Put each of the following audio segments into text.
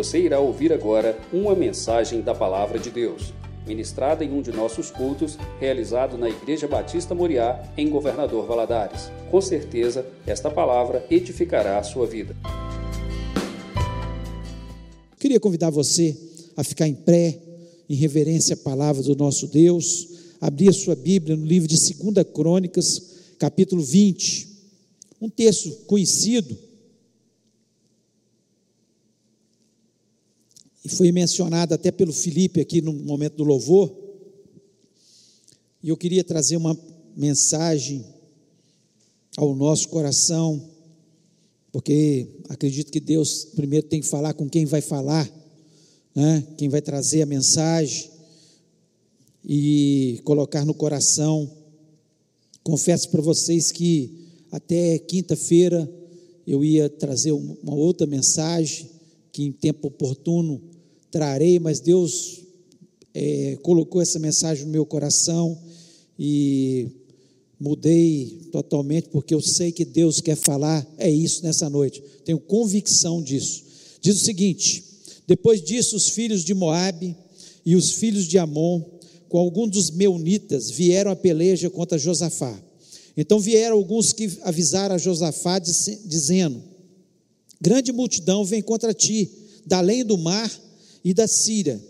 Você irá ouvir agora uma mensagem da Palavra de Deus, ministrada em um de nossos cultos, realizado na Igreja Batista Moriá, em Governador Valadares. Com certeza, esta palavra edificará a sua vida. Queria convidar você a ficar em pé, em reverência à palavra do nosso Deus, abrir a sua Bíblia no livro de 2 Crônicas, capítulo 20. Um texto conhecido, e foi mencionado até pelo Felipe aqui no momento do louvor, e eu queria trazer uma mensagem ao nosso coração, porque acredito que Deus primeiro tem que falar com quem vai falar, né? quem vai trazer a mensagem e colocar no coração. Confesso para vocês que até quinta-feira eu ia trazer uma outra mensagem que em tempo oportuno trarei, mas Deus é, colocou essa mensagem no meu coração e mudei totalmente, porque eu sei que Deus quer falar, é isso nessa noite, tenho convicção disso. Diz o seguinte: depois disso, os filhos de Moabe e os filhos de Amon, com alguns dos meunitas, vieram a peleja contra Josafá. Então vieram alguns que avisaram a Josafá, dizendo: Grande multidão vem contra ti, da além do mar e da Síria.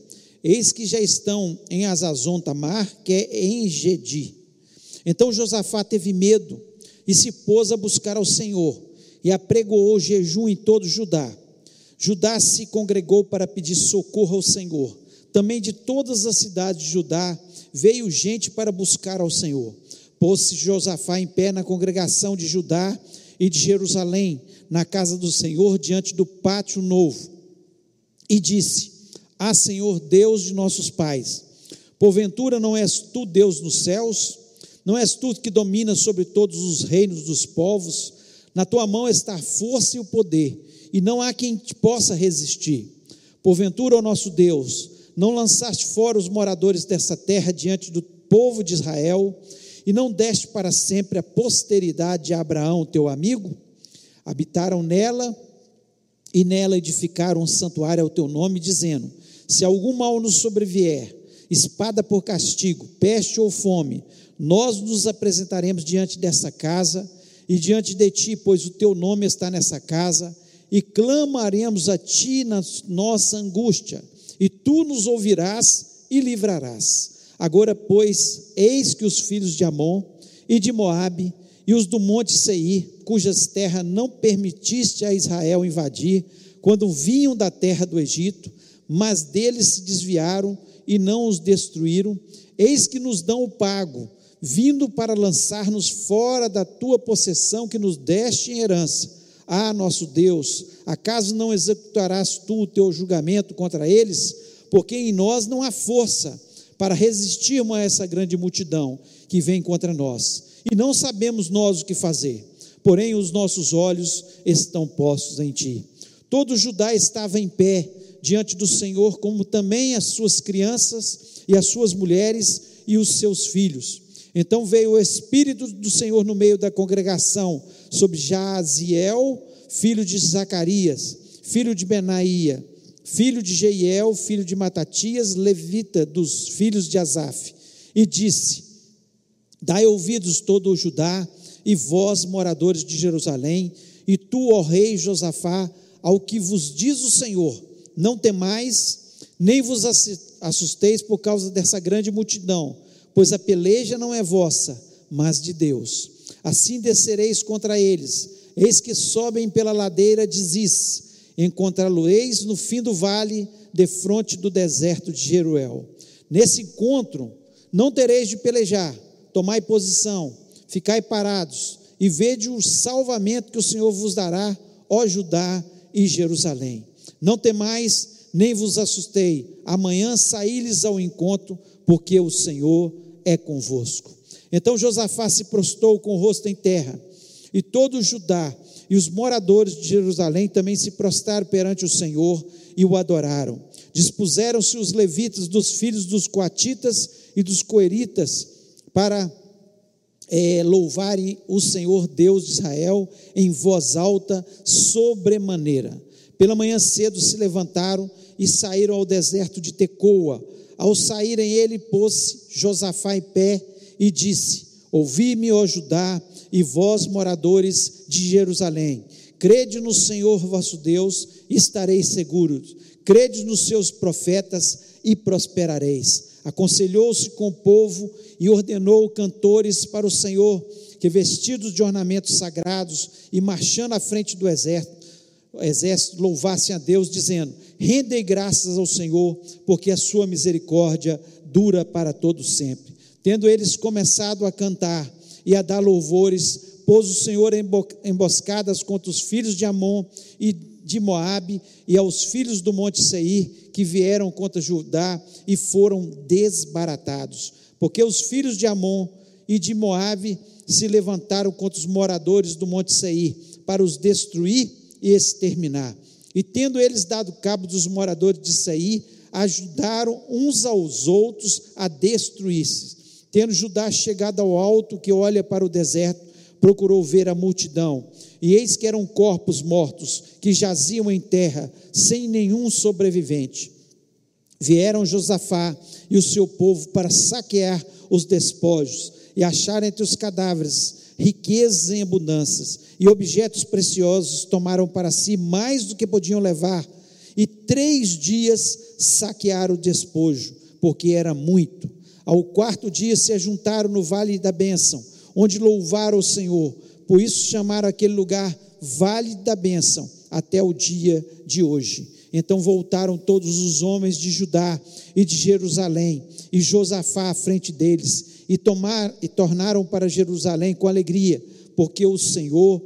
Eis que já estão em Azazon Tamar, que é em Gedi. Então Josafá teve medo e se pôs a buscar ao Senhor e apregoou jejum em todo Judá. Judá se congregou para pedir socorro ao Senhor. Também de todas as cidades de Judá veio gente para buscar ao Senhor. Pôs-se Josafá em pé na congregação de Judá e de Jerusalém, na casa do Senhor, diante do pátio novo, e disse: Ah, Senhor Deus de nossos pais, porventura não és tu Deus nos céus? Não és tu que dominas sobre todos os reinos dos povos? Na tua mão está a força e o poder, e não há quem te possa resistir. Porventura, ó nosso Deus, não lançaste fora os moradores dessa terra diante do povo de Israel, e não deste para sempre a posteridade de Abraão, teu amigo? Habitaram nela e nela edificaram um santuário ao teu nome, dizendo: Se algum mal nos sobrevier, espada por castigo, peste ou fome, nós nos apresentaremos diante dessa casa e diante de ti, pois o teu nome está nessa casa, e clamaremos a ti na nossa angústia, e tu nos ouvirás e livrarás. Agora, pois, eis que os filhos de Amon e de Moabe e os do monte Seir, cujas terras não permitiste a Israel invadir, quando vinham da terra do Egito, mas deles se desviaram e não os destruíram, eis que nos dão o pago, vindo para lançar-nos fora da tua possessão que nos deste em herança. Ah, nosso Deus, acaso não executarás tu o teu julgamento contra eles? Porque em nós não há força para resistirmos a essa grande multidão que vem contra nós. E não sabemos nós o que fazer, porém os nossos olhos estão postos em ti. Todo Judá estava em pé diante do Senhor, como também as suas crianças e as suas mulheres e os seus filhos. Então veio o Espírito do Senhor no meio da congregação sobre Jaziel, filho de Zacarias, filho de Benaía, filho de Jeiel, filho de Matatias, levita dos filhos de Asaf, e disse: Dai ouvidos todo o Judá e vós, moradores de Jerusalém, e tu, ó rei Josafá, ao que vos diz o Senhor, não temais, nem vos assusteis por causa dessa grande multidão, pois a peleja não é vossa, mas de Deus. Assim descereis contra eles, eis que sobem pela ladeira de Ziz, encontrá-lo-eis no fim do vale, defronte do deserto de Jeruel. Nesse encontro, não tereis de pelejar, tomai posição, ficai parados, e vede o salvamento que o Senhor vos dará, ó Judá e Jerusalém. Não temais, nem vos assustei, amanhã saí-lhes ao encontro, porque o Senhor é convosco. Então Josafá se prostrou com o rosto em terra, e todo o Judá e os moradores de Jerusalém também se prostraram perante o Senhor e o adoraram. Dispuseram-se os levitas dos filhos dos coatitas e dos coeritas para é, louvarem o Senhor Deus de Israel em voz alta, sobremaneira. Pela manhã cedo se levantaram e saíram ao deserto de Tecoa. Ao saírem ele pôs Josafá em pé e disse: Ouvi-me, ó Judá, e vós, moradores de Jerusalém, crede no Senhor vosso Deus e estareis seguros. Crede nos seus profetas e prosperareis. Aconselhou-se com o povo e ordenou cantores para o Senhor, que vestidos de ornamentos sagrados e marchando à frente do exército, exército louvassem a Deus, dizendo: Rendei graças ao Senhor, porque a sua misericórdia dura para todo sempre. Tendo eles começado a cantar e a dar louvores, pôs o Senhor emboscadas contra os filhos de Amon e de Moabe e aos filhos do monte Seir que vieram contra Judá e foram desbaratados, porque os filhos de Amon e de Moabe se levantaram contra os moradores do monte Seir para os destruir exterminar. E tendo eles dado cabo dos moradores de Seir, ajudaram uns aos outros a destruir-se. Tendo Judá chegado ao alto que olha para o deserto, procurou ver a multidão, e eis que eram corpos mortos que jaziam em terra, sem nenhum sobrevivente. Vieram Josafá e o seu povo para saquear os despojos e achar entre os cadáveres riquezas em abundâncias e objetos preciosos tomaram para si mais do que podiam levar e três dias saquearam o despojo porque era muito ao quarto dia se ajuntaram no vale da bênção, onde louvaram o Senhor. Por isso chamaram aquele lugar Vale da Bênção, até o dia de hoje. Então voltaram todos os homens de Judá e de Jerusalém, e Josafá à frente deles, e, tomar, e tornaram para Jerusalém com alegria, porque o Senhor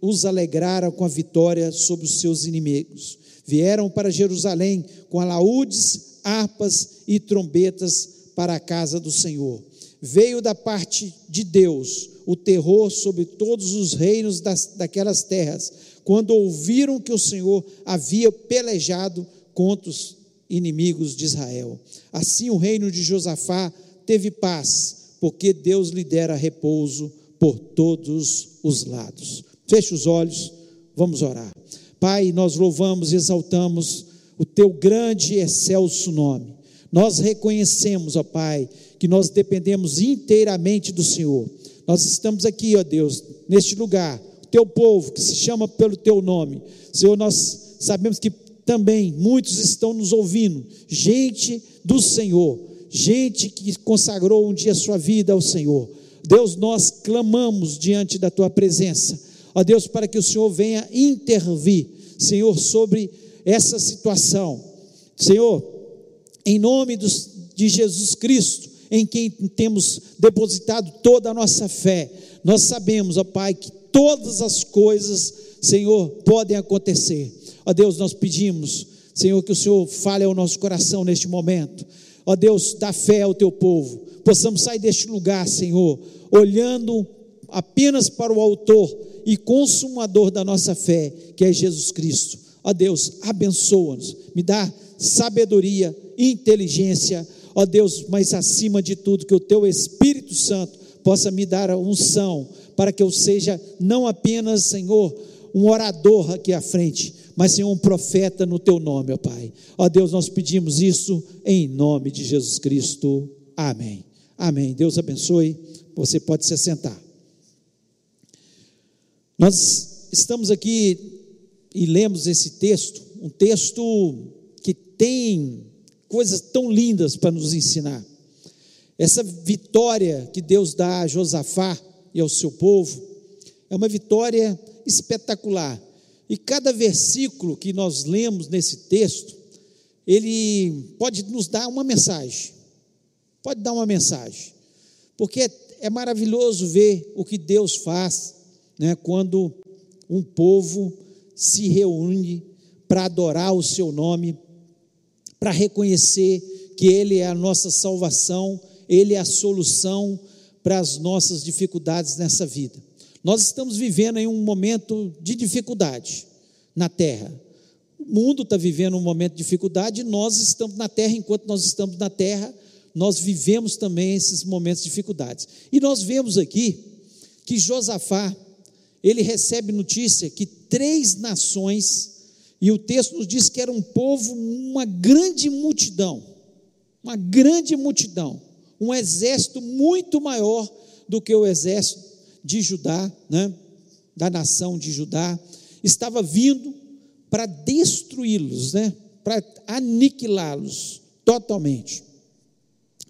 os alegrara com a vitória sobre os seus inimigos. Vieram para Jerusalém com alaúdes, harpas e trombetas para a casa do Senhor. Veio da parte de Deus o terror sobre todos os reinos das, daquelas terras, quando ouviram que o Senhor havia pelejado contra os inimigos de Israel. Assim o reino de Josafá teve paz, porque Deus lhe dera repouso por todos os lados. Feche os olhos, vamos orar. Pai, nós louvamos e exaltamos o teu grande e excelso nome. Nós reconhecemos, ó Pai, que nós dependemos inteiramente do Senhor. Nós estamos aqui, ó Deus, neste lugar, o teu povo que se chama pelo teu nome. Senhor, nós sabemos que também muitos estão nos ouvindo, gente do Senhor, gente que consagrou um dia sua vida ao Senhor. Deus, nós clamamos diante da tua presença, ó Deus, para que o Senhor venha intervir, Senhor, sobre essa situação. Senhor, em nome dos, de Jesus Cristo, em quem temos depositado toda a nossa fé, nós sabemos, ó Pai, que todas as coisas, Senhor, podem acontecer. Ó Deus, nós pedimos, Senhor, que o Senhor fale ao nosso coração neste momento. Ó Deus, dá fé ao teu povo. Possamos sair deste lugar, Senhor, olhando apenas para o autor e consumador da nossa fé, que é Jesus Cristo. Ó Deus, abençoa-nos, me dá sabedoria, inteligência, ó Deus, mas acima de tudo, que o teu Espírito Santo possa me dar a unção, para que eu seja não apenas, Senhor, um orador aqui à frente, mas Senhor, um profeta no teu nome, ó Pai. Ó Deus, nós pedimos isso em nome de Jesus Cristo. Amém. Amém. Deus abençoe. Você pode se sentar. Nós estamos aqui e lemos esse texto, um texto que tem coisas tão lindas para nos ensinar. Essa vitória que Deus dá a Josafá e ao seu povo é uma vitória espetacular. E cada versículo que nós lemos nesse texto, ele pode nos dar uma mensagem. Pode dar uma mensagem. Porque é, é maravilhoso ver o que Deus faz né, quando um povo se reúne para adorar o seu nome, para reconhecer que Ele é a nossa salvação, Ele é a solução para as nossas dificuldades nessa vida. Nós estamos vivendo em um momento de dificuldade na terra. O mundo está vivendo um momento de dificuldade, e nós estamos na terra, enquanto nós estamos na terra, nós vivemos também esses momentos de dificuldades. E nós vemos aqui que Josafá, ele recebe notícia que três nações E o texto nos diz que era um povo, uma grande multidão, uma grande multidão, um exército muito maior do que o exército de Judá, né? da nação de Judá, estava vindo para destruí-los, né? para aniquilá-los totalmente.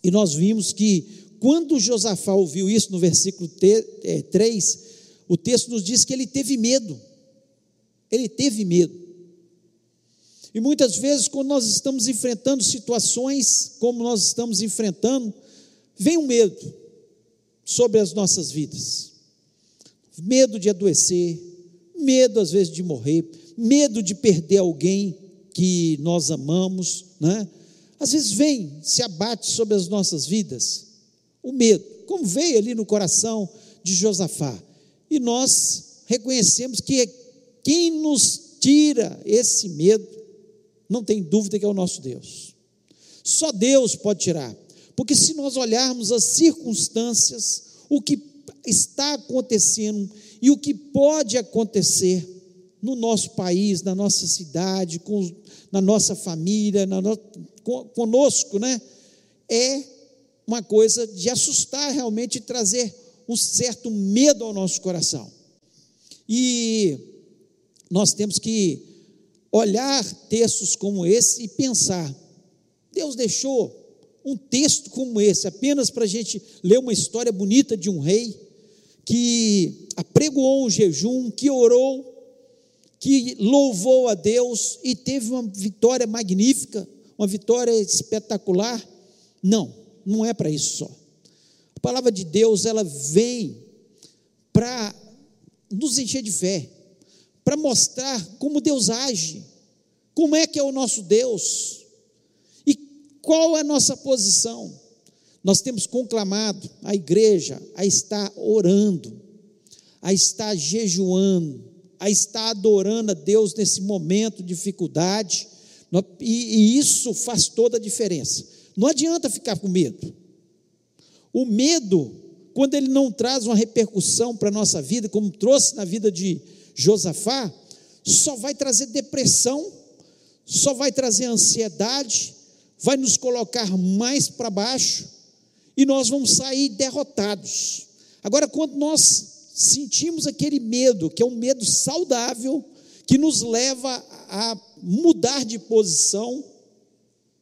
E nós vimos que quando Josafá ouviu isso no versículo 3, é, o texto nos diz que ele teve medo. Ele teve medo. E muitas vezes, quando nós estamos enfrentando situações como nós estamos enfrentando, vem um medo sobre as nossas vidas. Medo de adoecer, medo às vezes de morrer, medo de perder alguém que nós amamos, né? Às vezes vem, se abate sobre as nossas vidas o medo, como veio ali no coração de Josafá. E nós reconhecemos que quem nos tira esse medo, não tem dúvida que é o nosso Deus. Só Deus pode tirar. Porque se nós olharmos as circunstâncias, o que está acontecendo e o que pode acontecer no nosso país, na nossa cidade, com, na nossa família, na no, conosco, né? É uma coisa de assustar realmente e trazer um certo medo ao nosso coração. E nós temos que olhar textos como esse e pensar: Deus deixou um texto como esse apenas para a gente ler uma história bonita de um rei que apregoou um jejum, que orou, que louvou a Deus e teve uma vitória magnífica, uma vitória espetacular. Não não é para isso só. A palavra de Deus, ela vem para nos encher de fé, para mostrar como Deus age, como é que é o nosso Deus e qual é a nossa posição. Nós temos conclamado a igreja a estar orando, a estar jejuando, a estar adorando a Deus nesse momento de dificuldade, e, isso faz toda a diferença. Não adianta ficar com medo. O medo, quando ele não traz uma repercussão para a nossa vida, como trouxe na vida de Josafá, só vai trazer depressão, só vai trazer ansiedade, vai nos colocar mais para baixo e nós vamos sair derrotados. Agora, quando nós sentimos aquele medo, que é um medo saudável, que nos leva a mudar de posição,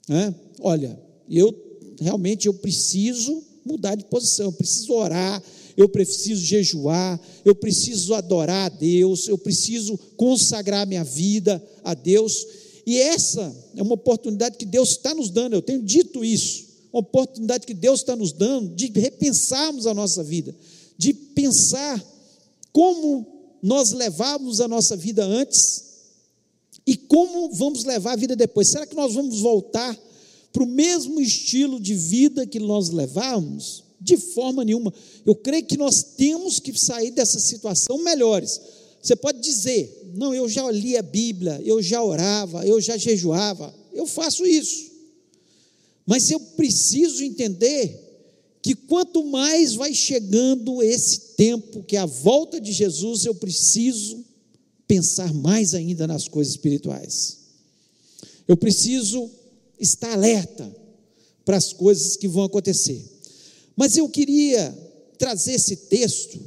né? olha, eu realmente eu preciso mudar de posição, eu preciso orar, eu preciso jejuar, eu preciso adorar a Deus, eu preciso consagrar minha vida a Deus. E essa é uma oportunidade que Deus está nos dando, eu tenho dito isso, oportunidade que Deus está nos dando de repensarmos a nossa vida, de pensar como nós levávamos a nossa vida antes e como vamos levar a vida depois. Será que nós vamos voltar para o mesmo estilo de vida que nós levávamos? De forma nenhuma. Eu creio que nós temos que sair dessa situação melhores. Você pode dizer, não, eu já li a Bíblia, eu já orava, eu já jejuava, eu faço isso. Mas eu preciso entender que quanto mais vai chegando esse tempo, que é a volta de Jesus, eu preciso pensar mais ainda nas coisas espirituais. Eu preciso está alerta para as coisas que vão acontecer. Mas eu queria trazer esse texto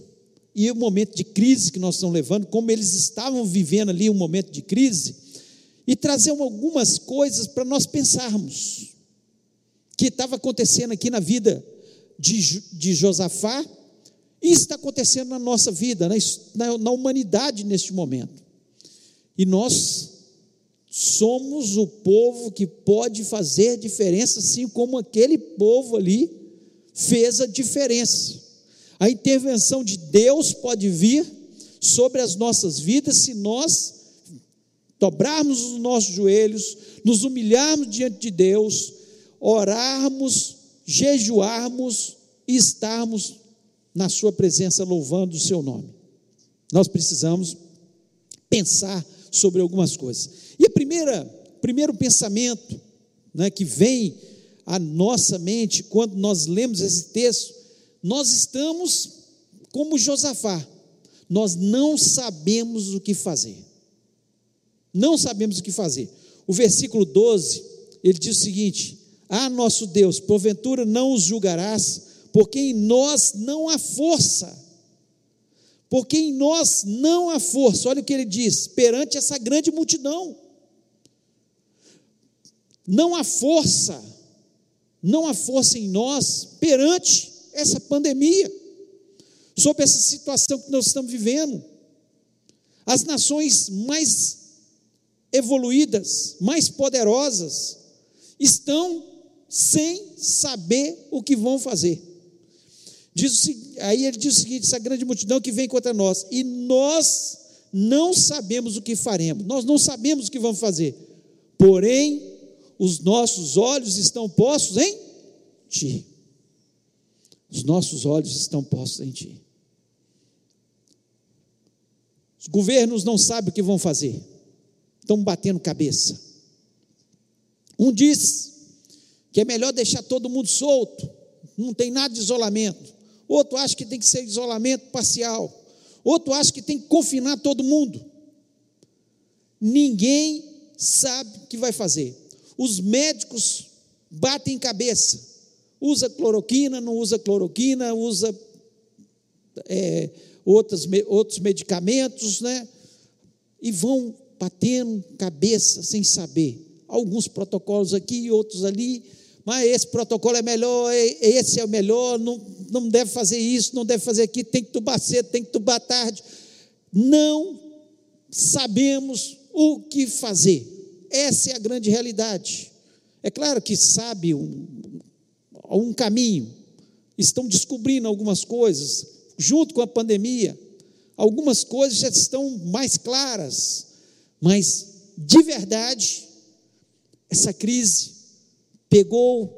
e o momento de crise que nós estamos levando, como eles estavam vivendo ali um momento de crise, e trazer algumas coisas para nós pensarmos que estava acontecendo aqui na vida de, de Josafá e está acontecendo na nossa vida, na, na humanidade neste momento. E nós somos o povo que pode fazer diferença, assim como aquele povo ali fez a diferença. A intervenção de Deus pode vir sobre as nossas vidas se nós dobrarmos os nossos joelhos, nos humilharmos diante de Deus, orarmos, jejuarmos e estarmos na Sua presença louvando o Seu nome. Nós precisamos pensar sobre algumas coisas. E a primeira, primeiro pensamento né, que vem à nossa mente quando nós lemos esse texto, nós estamos como Josafá, nós não sabemos o que fazer. Não sabemos o que fazer. O versículo 12, ele diz o seguinte: Ah, nosso Deus, porventura não os julgarás, porque em nós não há força. Porque em nós não há força. Olha o que ele diz: perante essa grande multidão. Não há força, não há força em nós perante essa pandemia, sobre essa situação que nós estamos vivendo. As nações mais evoluídas, mais poderosas, estão sem saber o que vão fazer. Diz, aí ele diz o seguinte: essa grande multidão que vem contra nós, e nós não sabemos o que faremos, nós não sabemos o que vamos fazer, porém, os nossos olhos estão postos em Ti. Os nossos olhos estão postos em Ti. Os governos não sabem o que vão fazer, estão batendo cabeça. Um diz que é melhor deixar todo mundo solto, não tem nada de isolamento. Outro acha que tem que ser isolamento parcial. Outro acha que tem que confinar todo mundo. Ninguém sabe o que vai fazer. Os médicos batem cabeça. Usa cloroquina, não usa cloroquina, usa é, outros, outros medicamentos, né? E vão batendo cabeça sem saber. Alguns protocolos aqui, outros ali, mas esse protocolo é melhor, esse é o melhor, não, não deve fazer isso, não deve fazer aquilo, tem que tubar cedo, tem que tubar tarde. Não sabemos o que fazer. Essa é a grande realidade. É claro que sabe um, um caminho, estão descobrindo algumas coisas, junto com a pandemia, algumas coisas já estão mais claras, mas de verdade, essa crise pegou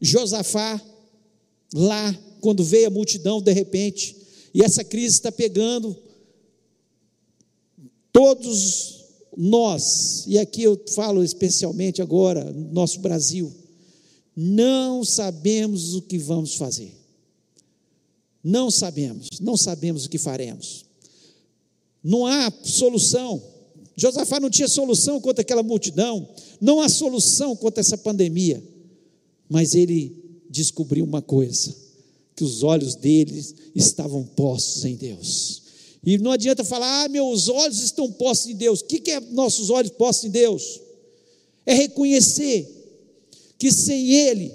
Josafá lá, quando veio a multidão de repente, e essa crise está pegando todos nós, e aqui eu falo especialmente agora, nosso Brasil, não sabemos o que vamos fazer. Não sabemos, não sabemos o que faremos. Não há solução. Josafá não tinha solução contra aquela multidão, não há solução contra essa pandemia. Mas ele descobriu uma coisa: que os olhos dele estavam postos em Deus. E não adianta falar, ah, meus olhos estão postos em Deus. O que é nossos olhos postos em Deus? É reconhecer que sem Ele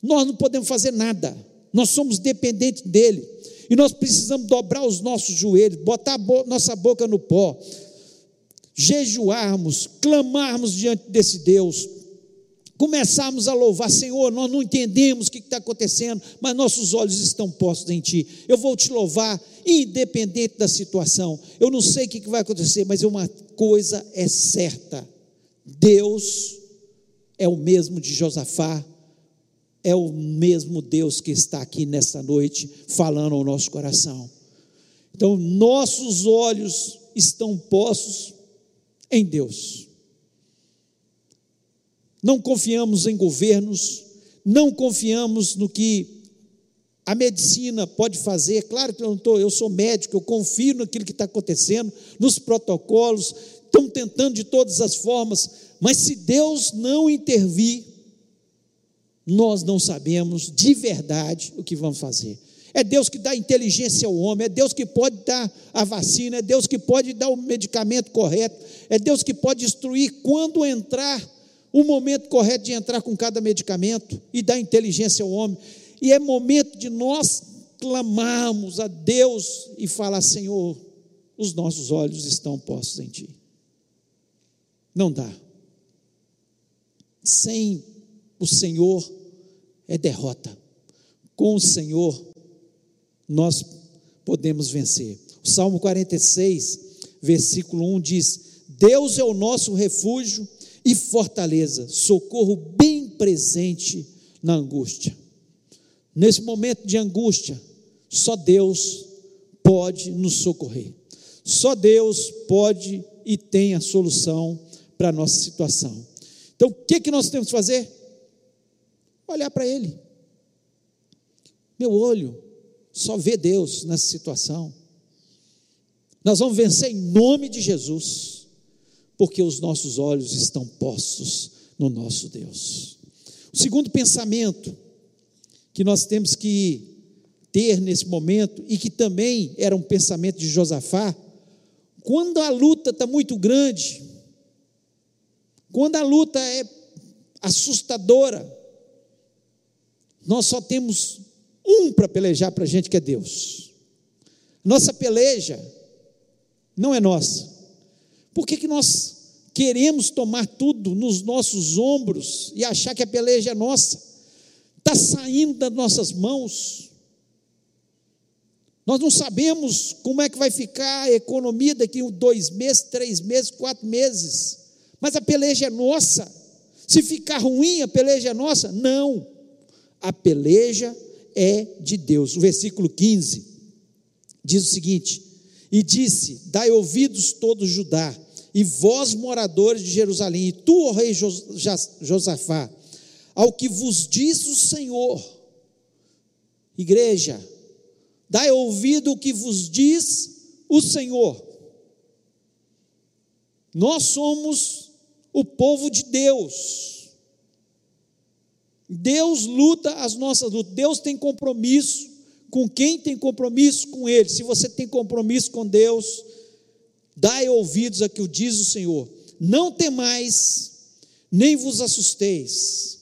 nós não podemos fazer nada. Nós somos dependentes dele. E nós precisamos dobrar os nossos joelhos, botar bo nossa boca no pó, jejuarmos, clamarmos diante desse Deus, começarmos a louvar, Senhor, nós não entendemos o que está acontecendo, mas nossos olhos estão postos em Ti. Eu vou te louvar, independente da situação. Eu não sei o que vai acontecer, mas uma coisa é certa: Deus é o mesmo de Josafá, é o mesmo Deus que está aqui nessa noite falando ao nosso coração. Então, nossos olhos estão postos em Deus. Não confiamos em governos, não confiamos no que a medicina pode fazer. Claro que eu não estou, eu sou médico, eu confio naquilo que está acontecendo, nos protocolos, estão tentando de todas as formas, mas se Deus não intervir, nós não sabemos de verdade o que vamos fazer. É Deus que dá inteligência ao homem, é Deus que pode dar a vacina, é Deus que pode dar o medicamento correto, é Deus que pode instruir quando entrar, o momento correto de entrar com cada medicamento e dar inteligência ao homem. E é momento de nós clamarmos a Deus e falar: Senhor, os nossos olhos estão postos em Ti. Não dá. Sem o Senhor é derrota. Com o Senhor, nós podemos vencer. O Salmo 46, versículo 1 diz: Deus é o nosso refúgio e fortaleza, socorro bem presente na angústia. Nesse momento de angústia, só Deus pode nos socorrer. Só Deus pode e tem a solução para a nossa situação. Então, o que, que nós temos que fazer? olhar para Ele. Meu olho só vê Deus nessa situação. Nós vamos vencer em nome de Jesus. porque os nossos olhos estão postos no nosso Deus. O segundo pensamento que nós temos que ter nesse momento, e que também era um pensamento de Josafá, quando a luta está muito grande, quando a luta é assustadora, nós só temos um para pelejar para a gente, que é Deus. Nossa peleja não é nossa. Por que, que nós queremos tomar tudo nos nossos ombros e achar que a peleja é nossa? Está saindo das nossas mãos. Nós não sabemos como é que vai ficar a economia daqui dois meses, três meses, quatro meses. Mas a peleja é nossa. Se ficar ruim, a peleja é nossa? Não. A peleja é de Deus. O versículo 15 diz o seguinte: E disse: Dai ouvidos todos Judá, e vós, moradores de Jerusalém, e tu, ó rei Josafá, ao que vos diz o Senhor. Igreja, dai ouvido o que vos diz o Senhor. Nós somos o povo de Deus. Deus luta as nossas lutas. Deus tem compromisso com quem tem compromisso com Ele. Se você tem compromisso com Deus, dai ouvidos a que o diz o Senhor. Não temais, nem vos assusteis,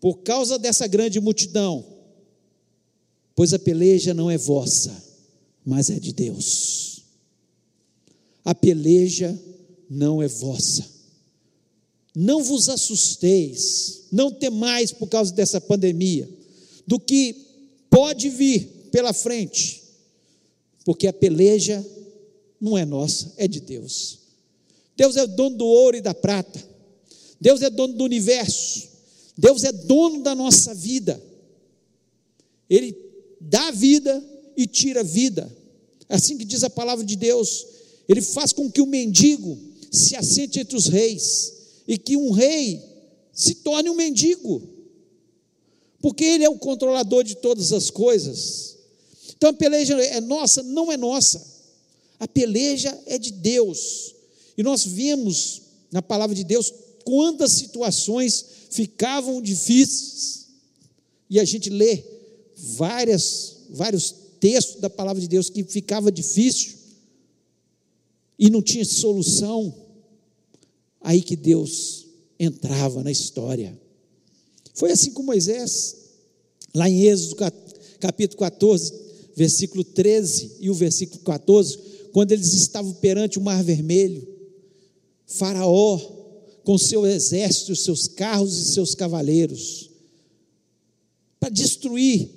por causa dessa grande multidão, pois a peleja não é vossa, mas é de Deus. A peleja não é vossa. Não vos assusteis, não temais por causa dessa pandemia, do que pode vir pela frente, porque a peleja não é nossa, é de Deus. Deus é dono do ouro e da prata, Deus é dono do universo, Deus é dono da nossa vida, Ele dá vida e tira vida, é assim que diz a palavra de Deus, Ele faz com que o mendigo se assente entre os reis, e que um rei se torne um mendigo, porque ele é o controlador de todas as coisas. Então a peleja é nossa? Não é nossa. A peleja é de Deus. E nós vemos na palavra de Deus quantas situações ficavam difíceis. E a gente lê várias, vários textos da palavra de Deus que ficava difícil e não tinha solução. Aí que Deus entrava na história. Foi assim com Moisés, lá em Êxodo capítulo 14, versículo 13 e o versículo 14, quando eles estavam perante o Mar Vermelho, Faraó, com seu exército, seus carros e seus cavaleiros, para destruir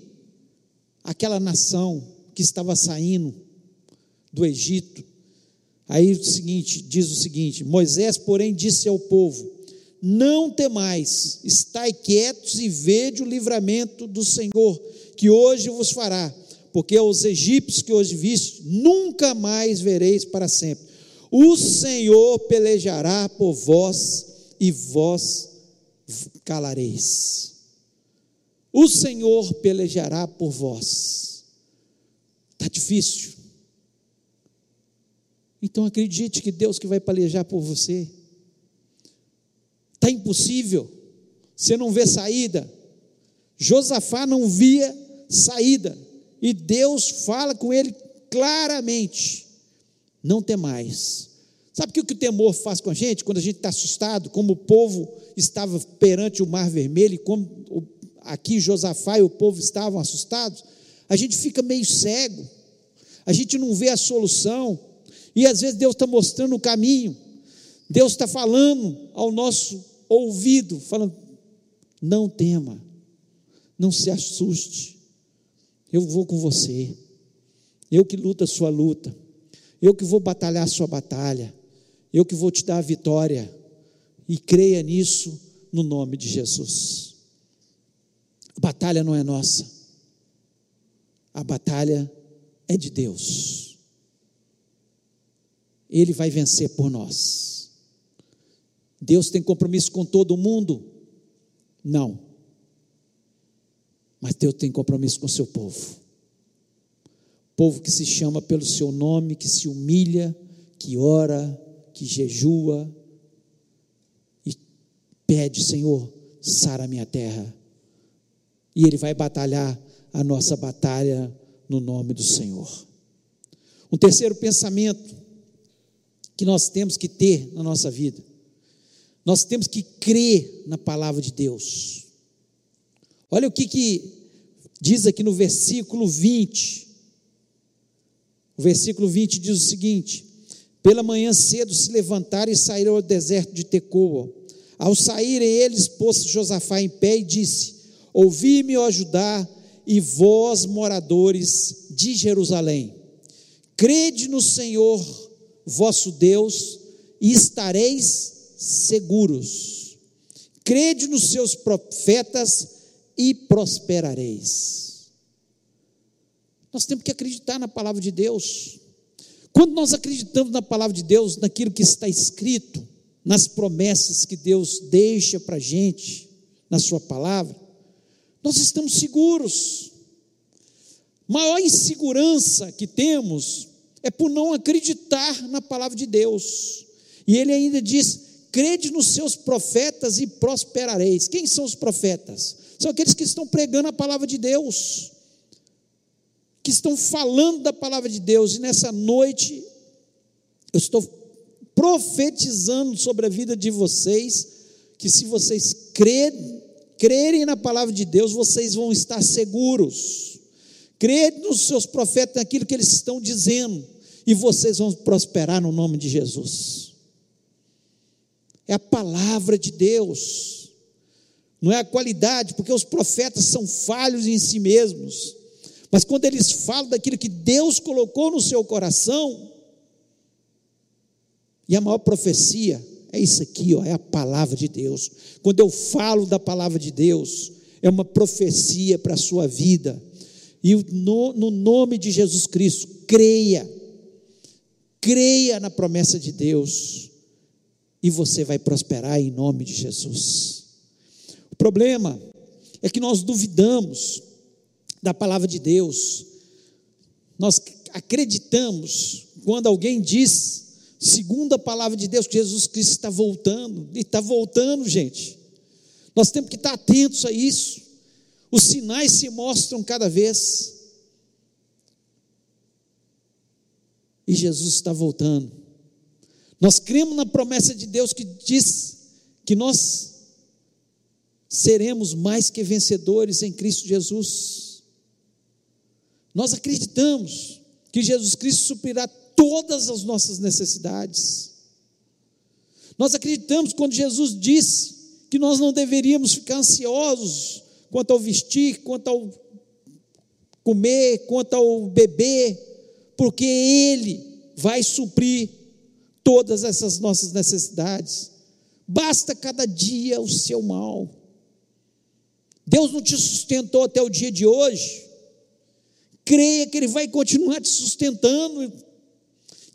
aquela nação que estava saindo do Egito. Aí o seguinte, diz o seguinte: Moisés, porém, disse ao povo: Não temais, estai quietos e vede o livramento do Senhor, que hoje vos fará, porque os egípcios que hoje viste, nunca mais vereis para sempre. O Senhor pelejará por vós e vós calareis. O Senhor pelejará por vós. Está difícil. Então acredite que Deus que vai pelejar por você. Está impossível. Você não vê saída. Josafá não via saída. E Deus fala com ele claramente: não tem mais. Sabe o que o temor faz com a gente? Quando a gente está assustado, como o povo estava perante o mar vermelho, e como aqui Josafá e o povo estavam assustados, a gente fica meio cego, a gente não vê a solução, e às vezes Deus está mostrando o caminho, Deus está falando ao nosso ouvido, falando: não tema, não se assuste, eu vou com você, eu que luto a sua luta, eu que vou batalhar a sua batalha, eu que vou te dar a vitória, e creia nisso no nome de Jesus. A batalha não é nossa, a batalha é de Deus. Ele vai vencer por nós. Deus tem compromisso com todo mundo? Não. Mas Deus tem compromisso com o seu povo. Povo que se chama pelo seu nome, que se humilha, que ora, que jejua, Pede, Senhor, sara a minha terra. E Ele vai batalhar a nossa batalha no nome do Senhor. Um terceiro pensamento que nós temos que ter na nossa vida. Nós temos que crer na palavra de Deus. Olha o que, que diz aqui no versículo 20. O versículo 20 diz o seguinte: Pela manhã cedo se levantaram e saíram ao deserto de Tecoa. Ao saírem eles, pôs Josafá em pé e disse: Ouvi-me, ó Judá, e vós, moradores de Jerusalém. Crede no Senhor vosso Deus e estareis seguros. Crede nos seus profetas e prosperareis. Nós temos que acreditar na palavra de Deus. Quando nós acreditamos na palavra de Deus, naquilo que está escrito, nas promessas que Deus deixa para a gente, na Sua palavra, nós estamos seguros. Maior insegurança que temos é por não acreditar na palavra de Deus. E ele ainda diz: crede nos seus profetas e prosperareis. Quem são os profetas? São aqueles que estão pregando a palavra de Deus, que estão falando da palavra de Deus. E nessa noite, eu estou profetizando sobre a vida de vocês, que se vocês crerem, crerem na palavra de Deus, vocês vão estar seguros. Crede nos seus profetas, naquilo que eles estão dizendo, e vocês vão prosperar no nome de Jesus. É a palavra de Deus, não é a qualidade, porque os profetas são falhos em si mesmos, mas quando eles falam daquilo que Deus colocou no seu coração, e a maior profecia é isso aqui, ó, é a palavra de Deus. Quando eu falo da palavra de Deus, é uma profecia para a sua vida. E no, no nome de Jesus Cristo, creia, creia na promessa de Deus, e você vai prosperar em nome de Jesus. O problema é que nós duvidamos da palavra de Deus, nós acreditamos quando alguém diz Segundo a palavra de Deus, que Jesus Cristo está voltando, e está voltando, gente. Nós temos que estar atentos a isso. Os sinais se mostram cada vez. E Jesus está voltando. Nós cremos na promessa de Deus que diz que nós seremos mais que vencedores em Cristo Jesus. Nós acreditamos que Jesus Cristo suprirá todas as nossas necessidades. Nós acreditamos quando Jesus disse que nós não deveríamos ficar ansiosos quanto ao vestir, quanto ao comer, quanto ao beber, porque Ele vai suprir todas essas nossas necessidades. Basta cada dia o seu mal. Deus não te sustentou até o dia de hoje. Creia que Ele vai continuar te sustentando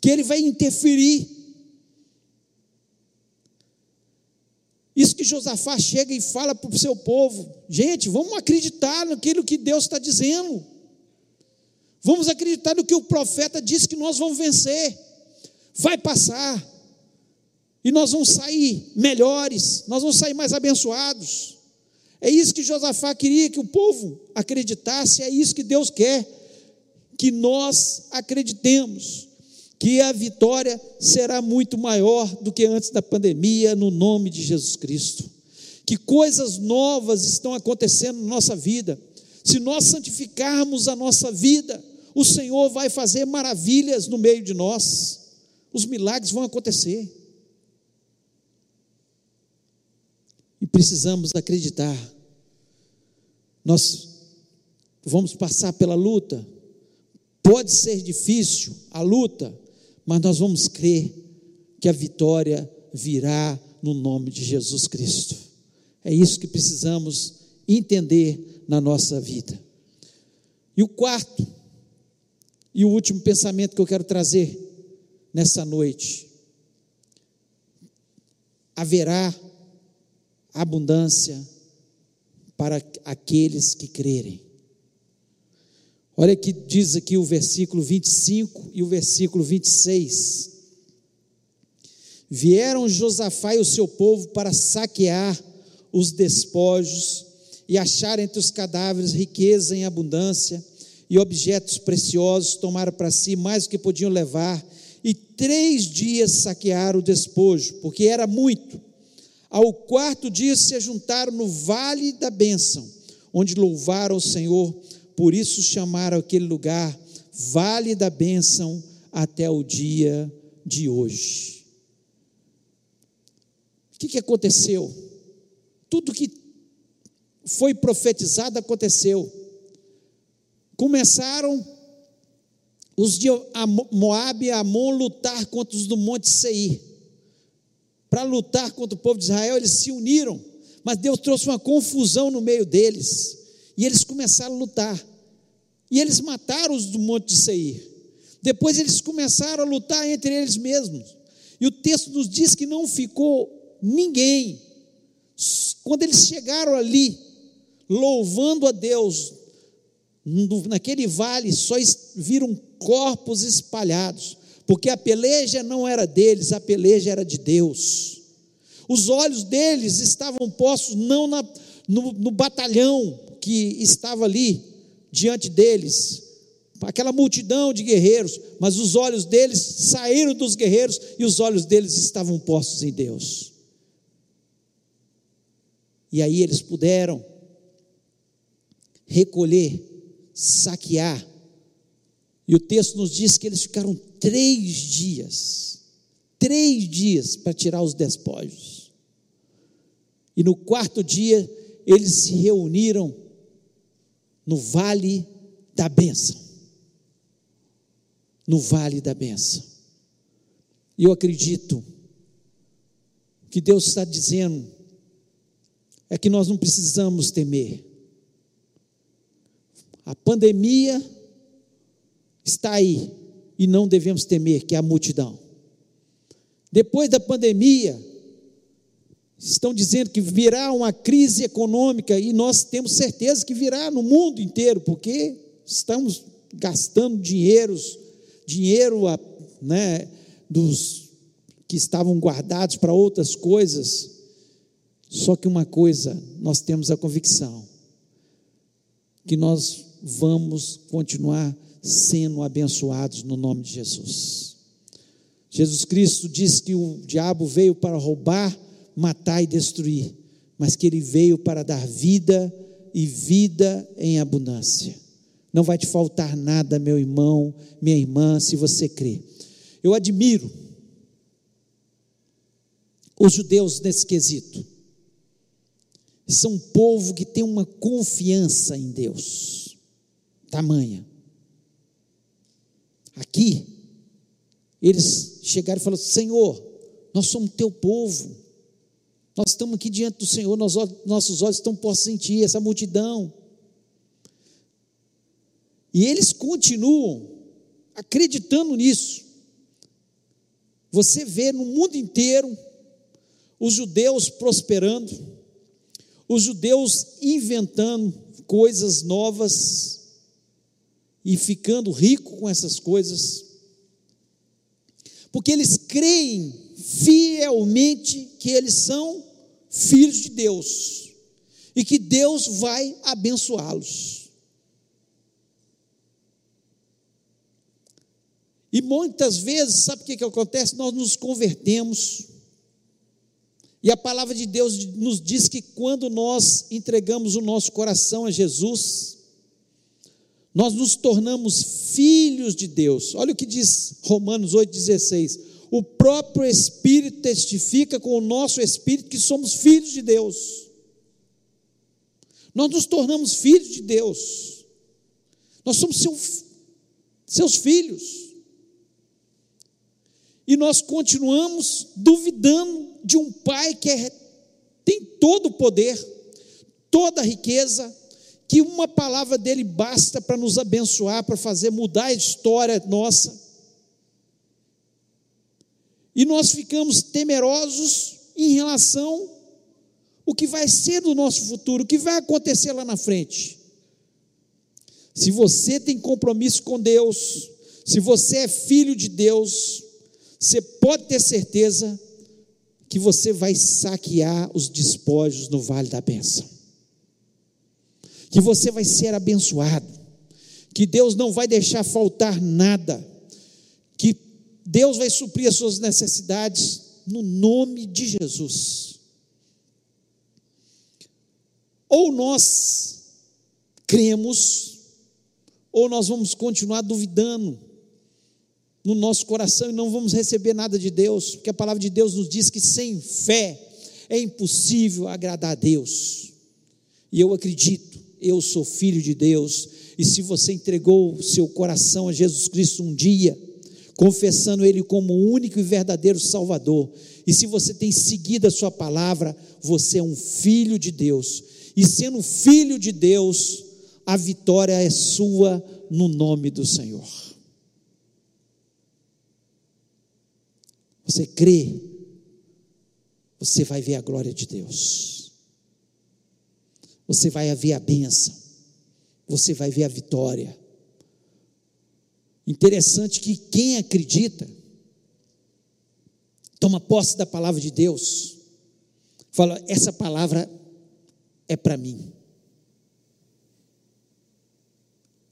que ele vai interferir. Isso que Josafá chega e fala para o seu povo: gente, vamos acreditar naquilo que Deus está dizendo. Vamos acreditar no que o profeta disse que nós vamos vencer. Vai passar. E nós vamos sair melhores, nós vamos sair mais abençoados. É isso que Josafá queria que o povo acreditasse, é isso que Deus quer, que nós acreditemos que a vitória será muito maior do que antes da pandemia, no nome de Jesus Cristo. Que coisas novas estão acontecendo na nossa vida. Se nós santificarmos a nossa vida, o Senhor vai fazer maravilhas no meio de nós. Os milagres vão acontecer. E precisamos acreditar. Nós vamos passar pela luta. Pode ser difícil a luta, mas nós vamos crer que a vitória virá no nome de Jesus Cristo. É isso que precisamos entender na nossa vida. E o quarto e o último pensamento que eu quero trazer nessa noite: haverá abundância para aqueles que crerem. Olha que diz aqui o versículo 25 e o versículo 26. Vieram Josafá e o seu povo para saquear os despojos e achar entre os cadáveres riqueza em abundância e objetos preciosos, tomaram para si mais do que podiam levar, e três dias saquearam o despojo, porque era muito. Ao quarto dia se juntaram no vale da bênção, onde louvaram o Senhor, por isso chamaram aquele lugar Vale da Bênção até o dia de hoje. O que, que aconteceu? Tudo que foi profetizado aconteceu. Começaram os de Moab e Amon lutar contra os do Monte Seir. Para lutar contra o povo de Israel, eles se uniram, mas Deus trouxe uma confusão no meio deles, e eles começaram a lutar. E eles mataram os do Monte Seir. Depois eles começaram a lutar entre eles mesmos. E o texto nos diz que não ficou ninguém. Quando eles chegaram ali, louvando a Deus, naquele vale só viram corpos espalhados, porque a peleja não era deles, a peleja era de Deus. Os olhos deles estavam postos não na, no, no batalhão que estava ali diante deles, aquela multidão de guerreiros, mas os olhos deles saíram dos guerreiros e os olhos deles estavam postos em Deus. E aí eles puderam recolher, saquear e o texto nos diz que eles ficaram três dias, três dias para tirar os despojos. E no quarto dia, eles se reuniram no vale da bênção. No vale da bênção. E eu acredito que Deus está dizendo é que nós não precisamos temer. A pandemia está aí e não devemos temer, que é a multidão. Depois da pandemia, estão dizendo que virá uma crise econômica e nós temos certeza que virá no mundo inteiro, porque estamos gastando dinheiros, dinheiro né, dos que estavam guardados para outras coisas. Só que uma coisa, nós temos a convicção que nós vamos continuar sendo abençoados no nome de Jesus. Jesus Cristo disse que o diabo veio para roubar, matar e destruir, mas que ele veio para dar vida e vida em abundância. Não vai te faltar nada, meu irmão, minha irmã, se você crê. Eu admiro os judeus nesse quesito. São um povo que tem uma confiança em Deus, tamanha. Aqui, eles chegaram e falaram: Senhor, nós somos teu povo, nós estamos aqui diante do Senhor, nós, nossos olhos estão postos em Ti, essa multidão. E eles continuam acreditando nisso. Você vê no mundo inteiro os judeus prosperando, os judeus inventando coisas novas, e ficando rico com essas coisas, porque eles creem fielmente que eles são filhos de Deus e que Deus vai abençoá-los. E muitas vezes, sabe o que, que acontece? Nós nos convertemos, e a palavra de Deus nos diz que quando nós entregamos o nosso coração a Jesus, nós nos tornamos filhos de Deus. Olha o que diz Romanos 8,16. O próprio Espírito testifica com o nosso Espírito que somos filhos de Deus. Nós nos tornamos filhos de Deus. Nós somos seu, seus filhos. E nós continuamos duvidando de um Pai que é, tem todo o poder, toda a riqueza, que uma palavra dele basta para nos abençoar, para fazer mudar a história nossa. E nós ficamos temerosos em relação o que vai ser do nosso futuro, o que vai acontecer lá na frente. Se você tem compromisso com Deus, se você é filho de Deus, você pode ter certeza que você vai saquear os despojos no vale da bênção. Que você vai ser abençoado. Que Deus não vai deixar faltar nada. Que Deus vai suprir as suas necessidades no nome de Jesus. Ou nós cremos, ou nós vamos continuar duvidando no nosso coração e não vamos receber nada de Deus, porque a palavra de Deus nos diz que sem fé é impossível agradar a Deus. E eu acredito, eu sou filho de Deus, e se você entregou seu coração a Jesus Cristo um dia, confessando Ele como o único e verdadeiro Salvador, e se você tem seguido a Sua palavra, você é um filho de Deus, e sendo filho de Deus, a vitória é sua no nome do Senhor. Você crê, você vai ver a glória de Deus. Você vai ver a bênção. Você vai ver a vitória. Interessante que quem acredita, toma posse da palavra de Deus, fala: essa palavra é para mim.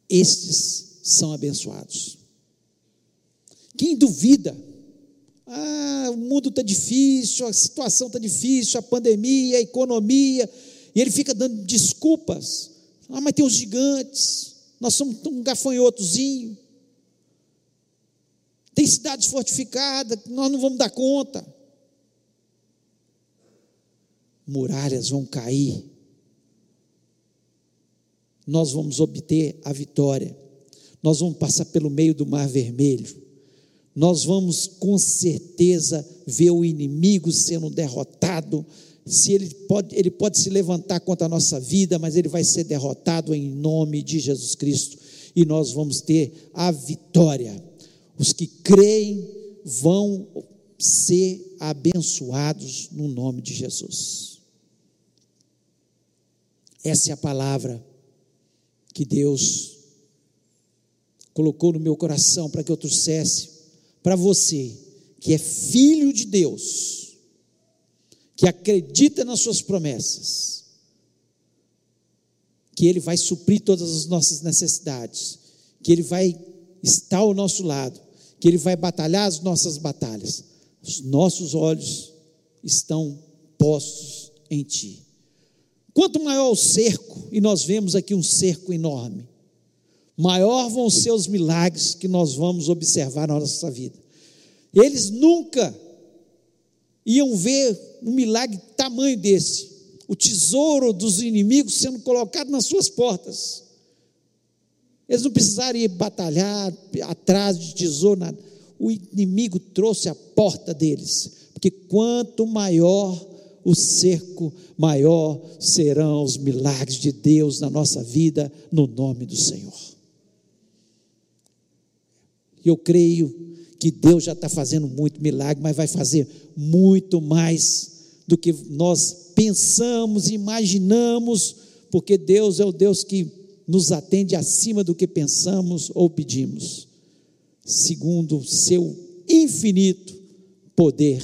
Estes são abençoados. Quem duvida, ah, o mundo está difícil, a situação está difícil, a pandemia, a economia, e ele fica dando desculpas. Ah, mas tem os gigantes, nós somos um gafanhotozinho. Tem cidades fortificadas, nós não vamos dar conta. Muralhas vão cair. Nós vamos obter a vitória. Nós vamos passar pelo meio do Mar Vermelho nós vamos com certeza ver o inimigo sendo derrotado. Se ele pode, ele pode se levantar contra a nossa vida, mas ele vai ser derrotado em nome de Jesus Cristo e nós vamos ter a vitória. Os que creem vão ser abençoados no nome de Jesus. Essa é a palavra que Deus colocou no meu coração para que eu trouxesse para você que é filho de Deus, que acredita nas suas promessas, que Ele vai suprir todas as nossas necessidades, que Ele vai estar ao nosso lado, que Ele vai batalhar as nossas batalhas. Os nossos olhos estão postos em Ti. Quanto maior o cerco, e nós vemos aqui um cerco enorme, maior vão ser os milagres que nós vamos observar na nossa vida. Eles nunca iam ver um milagre tamanho desse, o tesouro dos inimigos sendo colocado nas suas portas. Eles não precisaram ir batalhar atrás de tesouro, nada. O inimigo trouxe a porta deles, porque quanto maior o cerco, maior serão os milagres de Deus na nossa vida, no nome do Senhor. Eu creio que Deus já está fazendo muito milagre, mas vai fazer muito mais do que nós pensamos, imaginamos, porque Deus é o Deus que nos atende acima do que pensamos ou pedimos, segundo o seu infinito poder,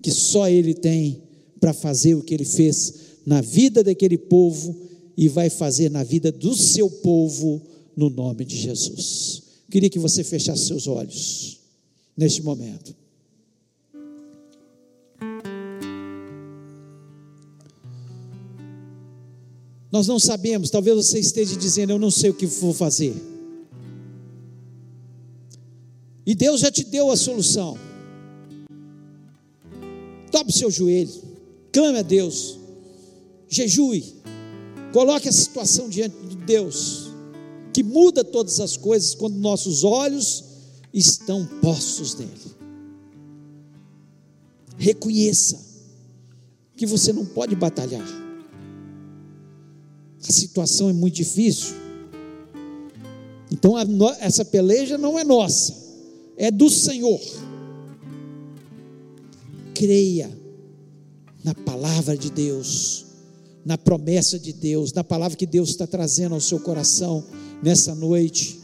que só Ele tem para fazer o que Ele fez na vida daquele povo e vai fazer na vida do seu povo, no nome de Jesus. Queria que você fechasse seus olhos neste momento. Nós não sabemos, talvez você esteja dizendo, eu não sei o que vou fazer. E Deus já te deu a solução. Tope seu joelho, clame a Deus, jejue, coloque a situação diante de Deus, que muda todas as coisas quando nossos olhos estão postos nele. Reconheça que você não pode batalhar. A situação é muito difícil. Então, essa peleja não é nossa, é do Senhor. Creia na palavra de Deus, na promessa de Deus, na palavra que Deus está trazendo ao seu coração nessa noite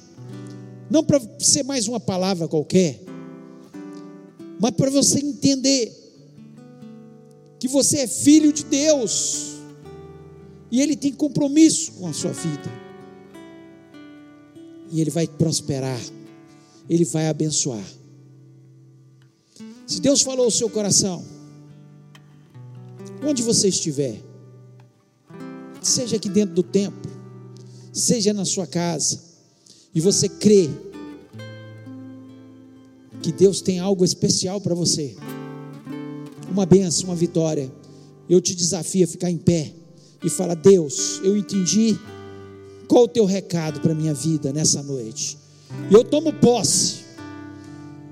não para ser mais uma palavra qualquer, mas para você entender que você é filho de Deus e Ele tem compromisso com a sua vida, e Ele vai prosperar, Ele vai abençoar. Se Deus falou ao seu coração, onde você estiver, seja aqui dentro do templo, seja na sua casa, e você crê que Deus tem algo especial para você, uma benção, uma vitória, eu te desafio a ficar em pé e falar: Deus, eu entendi qual o teu recado para a minha vida nessa noite, eu tomo posse.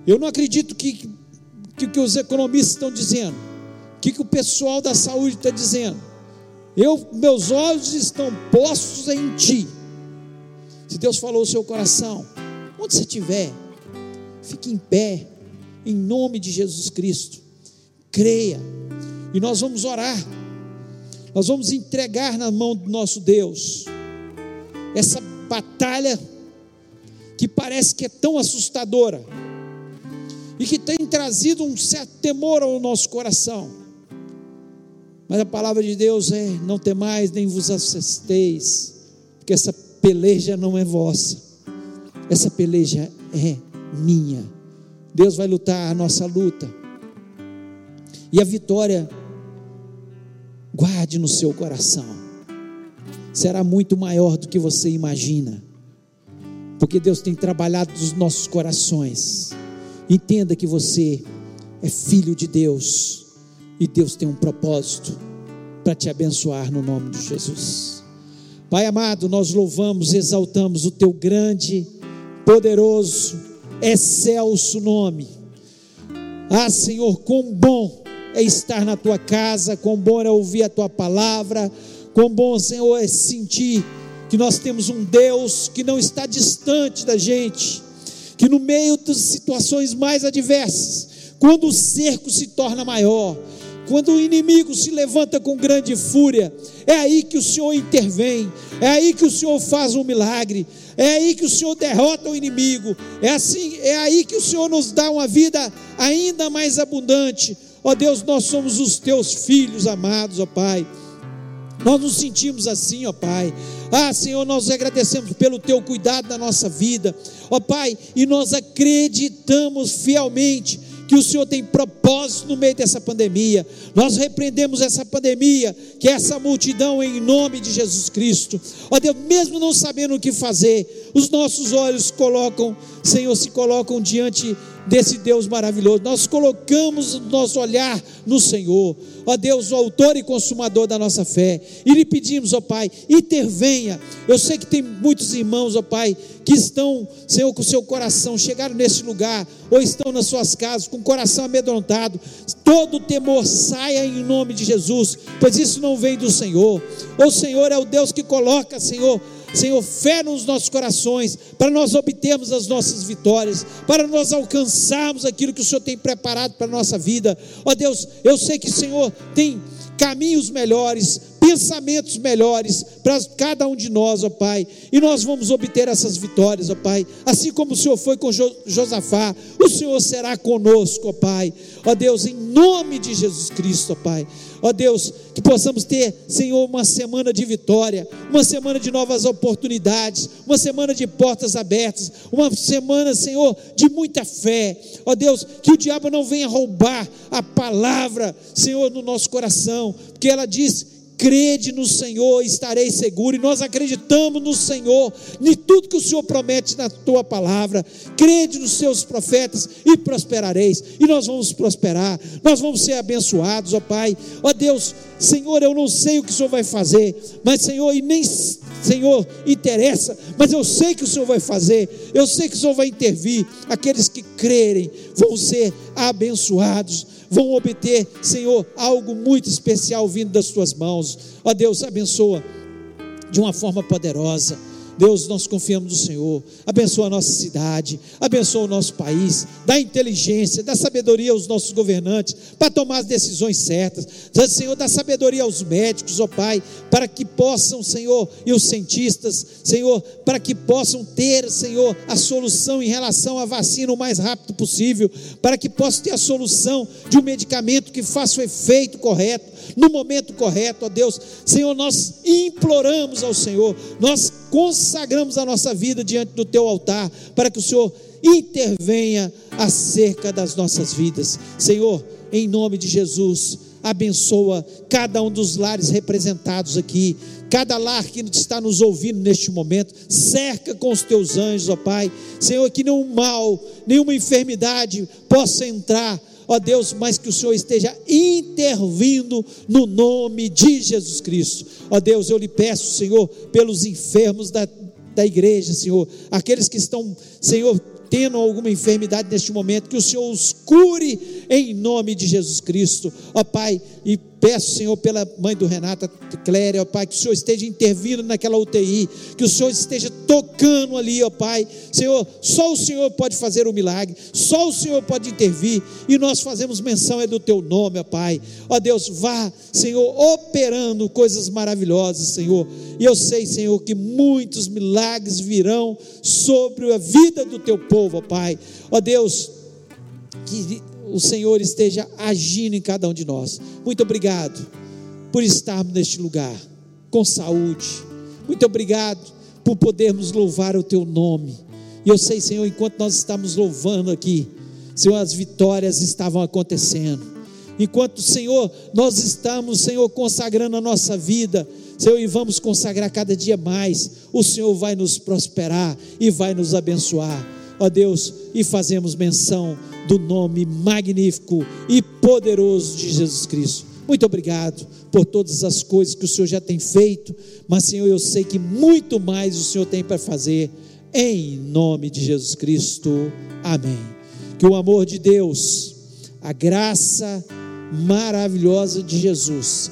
Eu não acredito que, que, que os economistas estão dizendo, que, que o pessoal da saúde está dizendo. Eu, meus olhos estão postos em ti. Se Deus falou o seu coração, onde você estiver, fique em pé, em nome de Jesus Cristo. Creia, e nós vamos orar, nós vamos entregar na mão do nosso Deus essa batalha que parece que é tão assustadora e que tem trazido um certo temor ao nosso coração. Mas a palavra de Deus é: não temais nem vos assusteis, porque essa peleja não é vossa, essa peleja é minha. Deus vai lutar a nossa luta, e a vitória, guarde no seu coração, será muito maior do que você imagina, porque Deus tem trabalhado nos nossos corações. Entenda que você é filho de Deus e Deus tem um propósito para te abençoar no nome de Jesus. Pai amado, nós louvamos, exaltamos o teu grande, poderoso, excelso nome. Ah, Senhor, quão bom é estar na tua casa, quão bom é ouvir a tua palavra, quão bom, Senhor, é sentir que nós temos um Deus que não está distante da gente, que no meio das situações mais adversas, quando o cerco se torna maior, quando o inimigo se levanta com grande fúria, é aí que o Senhor intervém, é aí que o Senhor faz um milagre, é aí que o Senhor derrota o inimigo, é assim, é aí que o Senhor nos dá uma vida ainda mais abundante. Ó Deus, nós somos os teus filhos amados, ó Pai. Nós nos sentimos assim, ó Pai. Ah, Senhor, nós agradecemos pelo teu cuidado na nossa vida, ó Pai, e nós acreditamos fielmente que o Senhor tem propósito no meio dessa pandemia. Nós repreendemos essa pandemia, que é essa multidão em nome de Jesus Cristo. Ó Deus, mesmo não sabendo o que fazer, os nossos olhos colocam, Senhor, se colocam diante desse Deus maravilhoso. Nós colocamos o nosso olhar no Senhor, ó Deus, o autor e consumador da nossa fé, e lhe pedimos, ó Pai, intervenha. Eu sei que tem muitos irmãos, ó Pai, que estão, Senhor, com o seu coração, chegaram nesse lugar, ou estão nas suas casas, com o coração amedrontado. Todo temor saia em nome de Jesus, pois isso não vem do Senhor. O Senhor é o Deus que coloca, Senhor, Senhor, fé nos nossos corações, para nós obtermos as nossas vitórias, para nós alcançarmos aquilo que o Senhor tem preparado para a nossa vida. Ó Deus, eu sei que o Senhor tem caminhos melhores, pensamentos melhores para cada um de nós, ó Pai, e nós vamos obter essas vitórias, ó Pai, assim como o Senhor foi com Josafá, o Senhor será conosco, ó Pai, ó Deus, em nome de Jesus Cristo, ó Pai, ó Deus, que possamos ter, Senhor, uma semana de vitória, uma semana de novas oportunidades, uma semana de portas abertas, uma semana, Senhor, de muita fé, ó Deus, que o diabo não venha roubar a palavra, Senhor, no nosso coração, porque ela diz crede no Senhor, estareis seguro, e nós acreditamos no Senhor, em tudo que o Senhor promete na tua palavra, crede nos seus profetas e prosperareis, e nós vamos prosperar, nós vamos ser abençoados, ó Pai, ó Deus, Senhor, eu não sei o que o Senhor vai fazer, mas Senhor, e nem Senhor interessa, mas eu sei que o Senhor vai fazer, eu sei que o Senhor vai intervir, aqueles que crerem vão ser abençoados, vão obter, Senhor, algo muito especial vindo das tuas mãos. Ó Deus, abençoa de uma forma poderosa. Deus, nós confiamos no Senhor. Abençoa a nossa cidade, abençoa o nosso país, dá inteligência, dá sabedoria aos nossos governantes para tomar as decisões certas. Senhor, dá sabedoria aos médicos, ó Pai, para que possam, Senhor, e os cientistas, Senhor, para que possam ter, Senhor, a solução em relação à vacina o mais rápido possível, para que possam ter a solução de um medicamento que faça o efeito correto no momento correto, ó Deus. Senhor, nós imploramos ao Senhor, nós consagramos a nossa vida diante do teu altar, para que o Senhor intervenha acerca das nossas vidas. Senhor, em nome de Jesus, abençoa cada um dos lares representados aqui, cada lar que está nos ouvindo neste momento, cerca com os teus anjos, ó Pai. Senhor, que nenhum mal, nenhuma enfermidade possa entrar ó Deus, mas que o Senhor esteja intervindo no nome de Jesus Cristo. Ó Deus, eu lhe peço, Senhor, pelos enfermos da, da igreja, Senhor, aqueles que estão, Senhor, tendo alguma enfermidade neste momento, que o Senhor os cure em nome de Jesus Cristo. Ó Pai, e Peço, Senhor, pela mãe do Renata Cléria, ó Pai, que o Senhor esteja intervindo naquela UTI, que o Senhor esteja tocando ali, ó Pai. Senhor, só o Senhor pode fazer o milagre, só o Senhor pode intervir, e nós fazemos menção é do teu nome, ó Pai. Ó Deus, vá, Senhor, operando coisas maravilhosas, Senhor. E eu sei, Senhor, que muitos milagres virão sobre a vida do teu povo, ó Pai. Ó Deus, que o Senhor esteja agindo em cada um de nós. Muito obrigado por estarmos neste lugar com saúde. Muito obrigado por podermos louvar o teu nome. E eu sei, Senhor, enquanto nós estamos louvando aqui, Senhor, as vitórias estavam acontecendo. Enquanto, Senhor, nós estamos, Senhor, consagrando a nossa vida, Senhor, e vamos consagrar cada dia mais, o Senhor vai nos prosperar e vai nos abençoar. Ó Deus, e fazemos menção do nome magnífico e poderoso de Jesus Cristo. Muito obrigado por todas as coisas que o Senhor já tem feito, mas Senhor, eu sei que muito mais o Senhor tem para fazer, em nome de Jesus Cristo. Amém. Que o amor de Deus, a graça maravilhosa de Jesus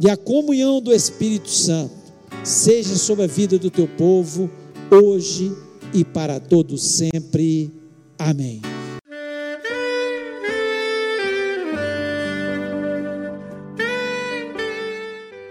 e a comunhão do Espírito Santo seja sobre a vida do teu povo, hoje e para todos sempre. Amém.